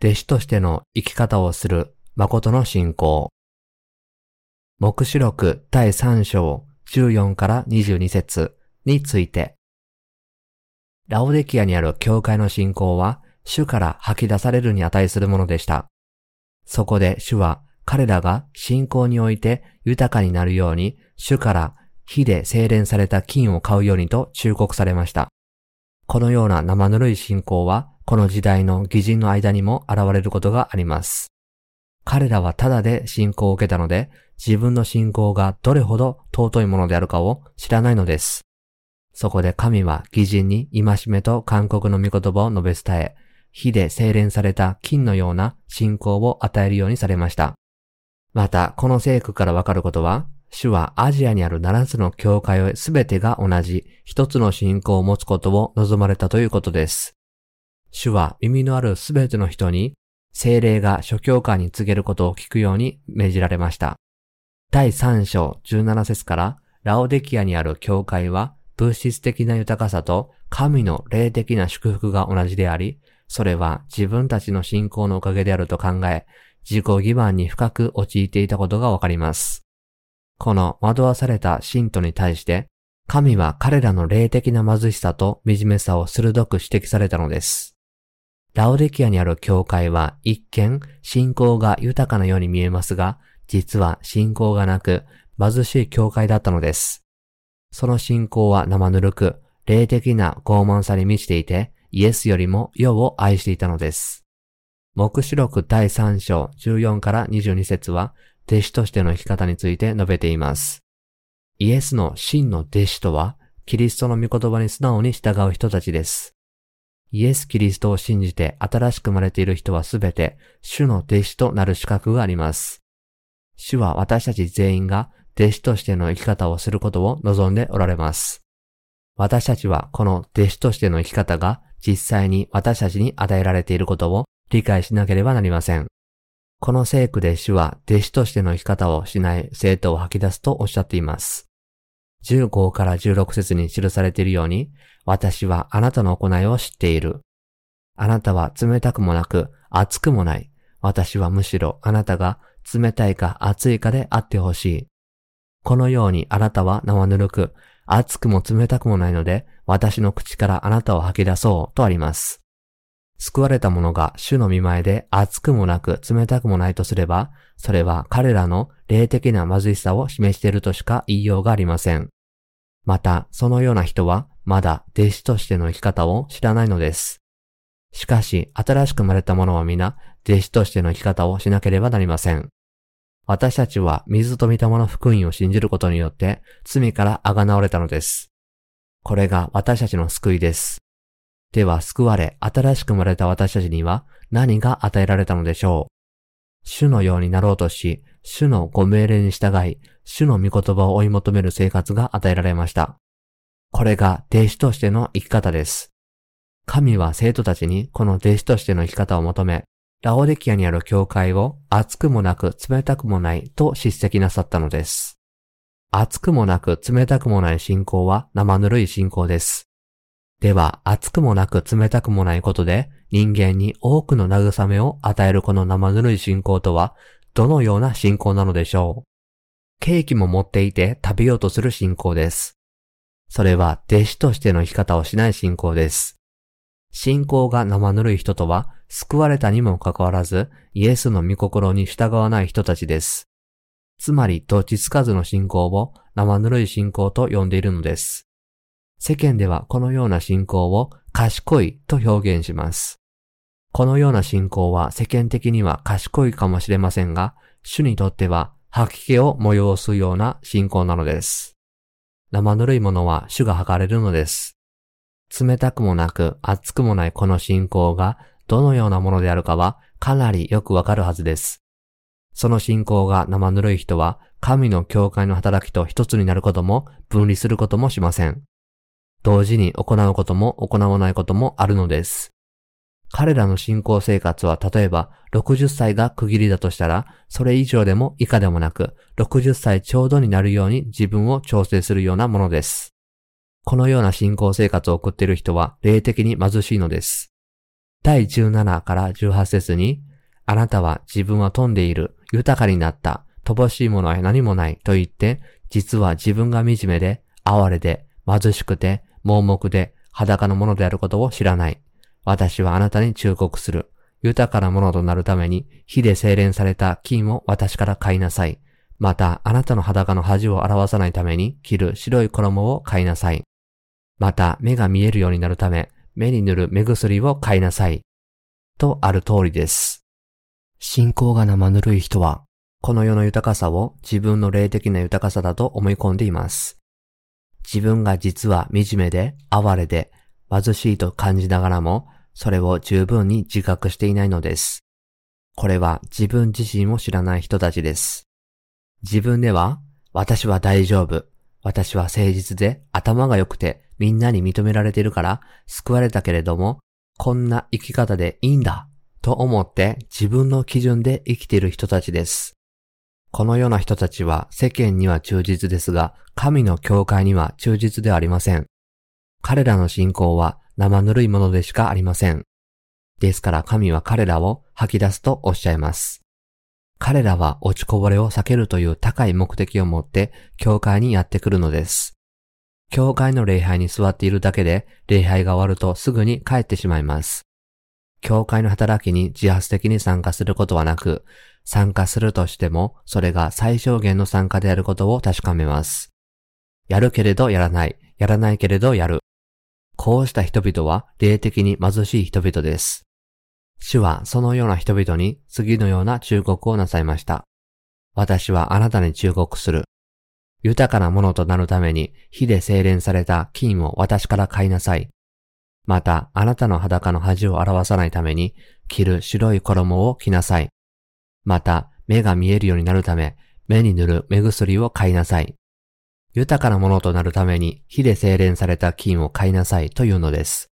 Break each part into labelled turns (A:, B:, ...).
A: 弟子としての生き方をする誠の信仰。目視録第3章14から22節について。ラオデキアにある教会の信仰は主から吐き出されるに値するものでした。そこで主は彼らが信仰において豊かになるように主から火で精錬された金を買うようにと忠告されました。このような生ぬるい信仰はこの時代の義人の間にも現れることがあります。彼らはただで信仰を受けたので、自分の信仰がどれほど尊いものであるかを知らないのです。そこで神は義人に戒めと勧告の御言葉を述べ伝え、火で精錬された金のような信仰を与えるようにされました。また、この聖句からわかることは、主はアジアにある7つの教会をすべてが同じ一つの信仰を持つことを望まれたということです。主は耳のあるすべての人に精霊が諸教会に告げることを聞くように命じられました。第3章17節からラオデキアにある教会は物質的な豊かさと神の霊的な祝福が同じであり、それは自分たちの信仰のおかげであると考え、自己欺瞞に深く陥っていたことがわかります。この惑わされた信徒に対して、神は彼らの霊的な貧しさと惨めさを鋭く指摘されたのです。ラオデキアにある教会は一見信仰が豊かなように見えますが、実は信仰がなく貧しい教会だったのです。その信仰は生ぬるく、霊的な傲慢さに満ちていて、イエスよりも世を愛していたのです。目視録第3章14から22節は、弟子としての生き方について述べています。イエスの真の弟子とは、キリストの御言葉に素直に従う人たちです。イエス・キリストを信じて新しく生まれている人はすべて主の弟子となる資格があります。主は私たち全員が弟子としての生き方をすることを望んでおられます。私たちはこの弟子としての生き方が実際に私たちに与えられていることを理解しなければなりません。この聖句で主は弟子としての生き方をしない生徒を吐き出すとおっしゃっています。15から16節に記されているように、私はあなたの行いを知っている。あなたは冷たくもなく、熱くもない。私はむしろあなたが冷たいか熱いかであってほしい。このようにあなたは生ぬるく、熱くも冷たくもないので、私の口からあなたを吐き出そうとあります。救われた者が主の見前で熱くもなく冷たくもないとすれば、それは彼らの霊的な貧しさを示しているとしか言いようがありません。また、そのような人は、まだ弟子としての生き方を知らないのです。しかし、新しく生まれた者は皆、弟子としての生き方をしなければなりません。私たちは水と御霊の福音を信じることによって、罪からあがなわれたのです。これが私たちの救いです。では救われ、新しく生まれた私たちには何が与えられたのでしょう主のようになろうとし、主のご命令に従い、主の御言葉を追い求める生活が与えられました。これが弟子としての生き方です。神は生徒たちにこの弟子としての生き方を求め、ラオデキアにある教会を熱くもなく冷たくもないと叱責なさったのです。熱くもなく冷たくもない信仰は生ぬるい信仰です。では、熱くもなく冷たくもないことで、人間に多くの慰めを与えるこの生ぬるい信仰とは、どのような信仰なのでしょうケーキも持っていて食べようとする信仰です。それは弟子としての生き方をしない信仰です。信仰が生ぬるい人とは、救われたにもかかわらず、イエスの御心に従わない人たちです。つまり、どっちつかずの信仰を生ぬるい信仰と呼んでいるのです。世間ではこのような信仰を賢いと表現します。このような信仰は世間的には賢いかもしれませんが、主にとっては吐き気を催すような信仰なのです。生ぬるいものは主が吐かれるのです。冷たくもなく熱くもないこの信仰がどのようなものであるかはかなりよくわかるはずです。その信仰が生ぬるい人は神の教会の働きと一つになることも分離することもしません。同時に行うことも行わないこともあるのです。彼らの信仰生活は例えば60歳が区切りだとしたら、それ以上でも以下でもなく、60歳ちょうどになるように自分を調整するようなものです。このような信仰生活を送っている人は霊的に貧しいのです。第17から18節に、あなたは自分は飛んでいる、豊かになった、乏しいものは何もないと言って、実は自分が惨めで、哀れで、貧しくて、盲目で、裸のものであることを知らない。私はあなたに忠告する。豊かなものとなるために、火で精錬された金を私から買いなさい。また、あなたの裸の恥を表さないために、着る白い衣を買いなさい。また、目が見えるようになるため、目に塗る目薬を買いなさい。とある通りです。信仰が生ぬるい人は、この世の豊かさを自分の霊的な豊かさだと思い込んでいます。自分が実は惨めで、哀れで、貧しいと感じながらも、それを十分に自覚していないのです。これは自分自身を知らない人たちです。自分では、私は大丈夫。私は誠実で頭が良くてみんなに認められているから救われたけれども、こんな生き方でいいんだと思って自分の基準で生きている人たちです。このような人たちは世間には忠実ですが、神の教会には忠実ではありません。彼らの信仰は生ぬるいものでしかありません。ですから神は彼らを吐き出すとおっしゃいます。彼らは落ちこぼれを避けるという高い目的を持って教会にやってくるのです。教会の礼拝に座っているだけで礼拝が終わるとすぐに帰ってしまいます。教会の働きに自発的に参加することはなく、参加するとしてもそれが最小限の参加であることを確かめます。やるけれどやらない、やらないけれどやる。こうした人々は霊的に貧しい人々です。主はそのような人々に次のような忠告をなさいました。私はあなたに忠告する。豊かなものとなるために火で精錬された金を私から買いなさい。また、あなたの裸の恥を表さないために、着る白い衣を着なさい。また、目が見えるようになるため、目に塗る目薬を買いなさい。豊かなものとなるために火で精錬された金を買いなさいというのです。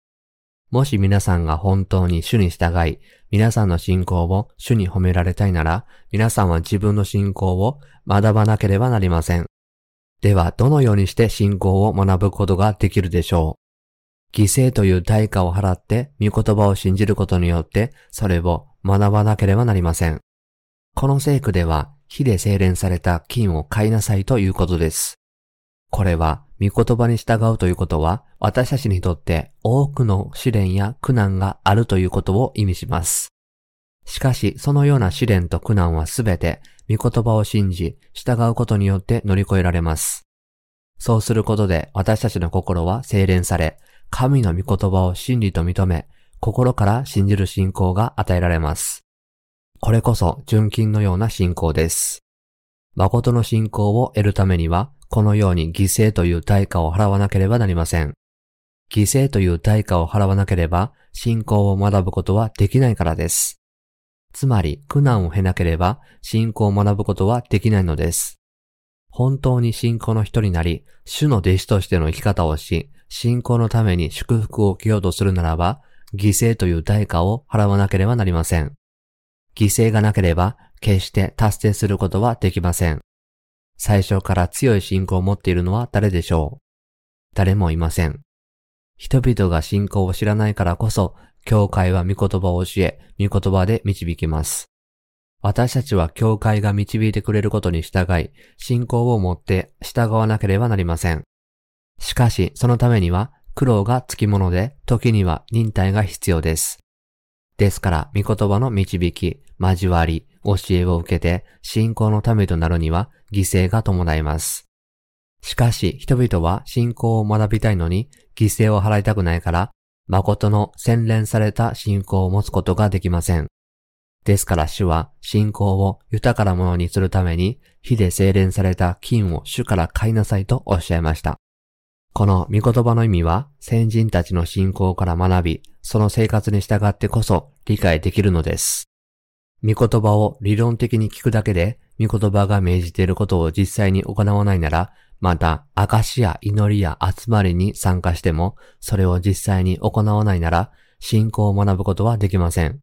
A: もし皆さんが本当に主に従い、皆さんの信仰を主に褒められたいなら、皆さんは自分の信仰を学ばなければなりません。では、どのようにして信仰を学ぶことができるでしょう？犠牲という代価を払って、御言葉を信じることによって、それを学ばなければなりません。この聖句では、火で精錬された金を買いなさいということです。これは、御言葉に従うということは、私たちにとって多くの試練や苦難があるということを意味します。しかし、そのような試練と苦難はすべて、御言葉を信じ、従うことによって乗り越えられます。そうすることで、私たちの心は精錬され、神の御言葉を真理と認め、心から信じる信仰が与えられます。これこそ純金のような信仰です。誠の信仰を得るためには、このように犠牲という対価を払わなければなりません。犠牲という対価を払わなければ、信仰を学ぶことはできないからです。つまり、苦難を経なければ、信仰を学ぶことはできないのです。本当に信仰の人になり、主の弟子としての生き方をし、信仰のために祝福を受けようとするならば、犠牲という代価を払わなければなりません。犠牲がなければ、決して達成することはできません。最初から強い信仰を持っているのは誰でしょう？誰もいません。人々が信仰を知らないからこそ、教会は御言葉を教え、御言葉で導きます。私たちは教会が導いてくれることに従い、信仰を持って従わなければなりません。しかし、そのためには苦労がつきもので、時には忍耐が必要です。ですから、御言葉の導き、交わり、教えを受けて信仰のためとなるには犠牲が伴います。しかし人々は信仰を学びたいのに犠牲を払いたくないから、誠の洗練された信仰を持つことができません。ですから主は信仰を豊かなものにするために火で精錬された金を主から買いなさいとおっしゃいました。この御言葉の意味は先人たちの信仰から学び、その生活に従ってこそ理解できるのです。御言葉を理論的に聞くだけで、御言葉が命じていることを実際に行わないなら、また、証や祈りや集まりに参加しても、それを実際に行わないなら、信仰を学ぶことはできません。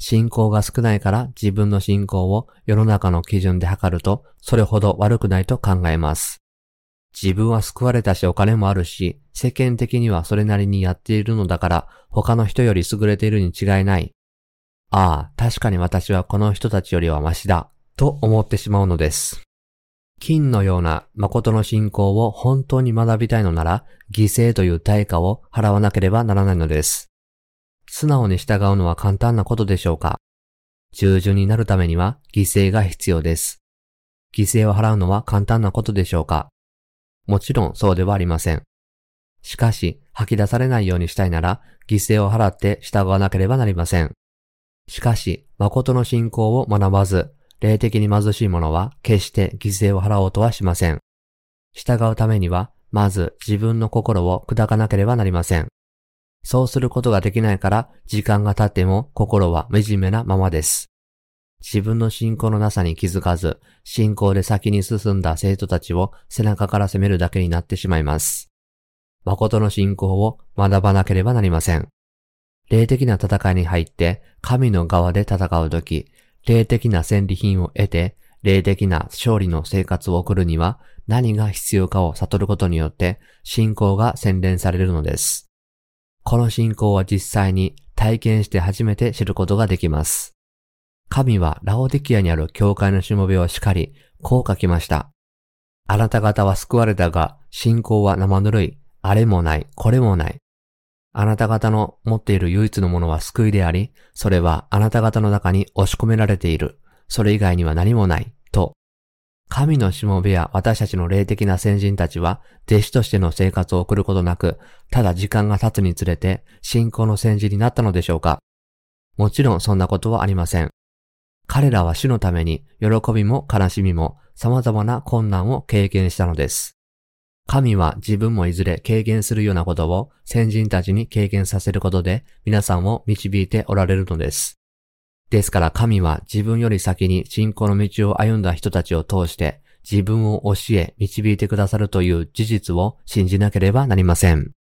A: 信仰が少ないから自分の信仰を世の中の基準で測ると、それほど悪くないと考えます。自分は救われたしお金もあるし、世間的にはそれなりにやっているのだから他の人より優れているに違いない。ああ、確かに私はこの人たちよりはマシだ、と思ってしまうのです。金のような誠の信仰を本当に学びたいのなら、犠牲という対価を払わなければならないのです。素直に従うのは簡単なことでしょうか従順になるためには犠牲が必要です。犠牲を払うのは簡単なことでしょうかもちろんそうではありません。しかし、吐き出されないようにしたいなら、犠牲を払って従わなければなりません。しかし、誠の信仰を学ばず、霊的に貧しい者は決して犠牲を払おうとはしません。従うためには、まず自分の心を砕かなければなりません。そうすることができないから、時間が経っても心は惨めなままです。自分の信仰のなさに気づかず、信仰で先に進んだ生徒たちを背中から責めるだけになってしまいます。誠の信仰を学ばなければなりません。霊的な戦いに入って神の側で戦うとき、霊的な戦利品を得て、霊的な勝利の生活を送るには何が必要かを悟ることによって信仰が洗練されるのです。この信仰は実際に体験して初めて知ることができます。神はラオデキアにある教会のしもべを叱り、こう書きました。あなた方は救われたが、信仰は生ぬるい。あれもない、これもない。あなた方の持っている唯一のものは救いであり、それはあなた方の中に押し込められている。それ以外には何もない。と。神のしもべや私たちの霊的な先人たちは、弟子としての生活を送ることなく、ただ時間が経つにつれて、信仰の先人になったのでしょうかもちろんそんなことはありません。彼らは主のために、喜びも悲しみも、様々な困難を経験したのです。神は自分もいずれ経験するようなことを先人たちに経験させることで皆さんを導いておられるのです。ですから神は自分より先に信仰の道を歩んだ人たちを通して自分を教え導いてくださるという事実を信じなければなりません。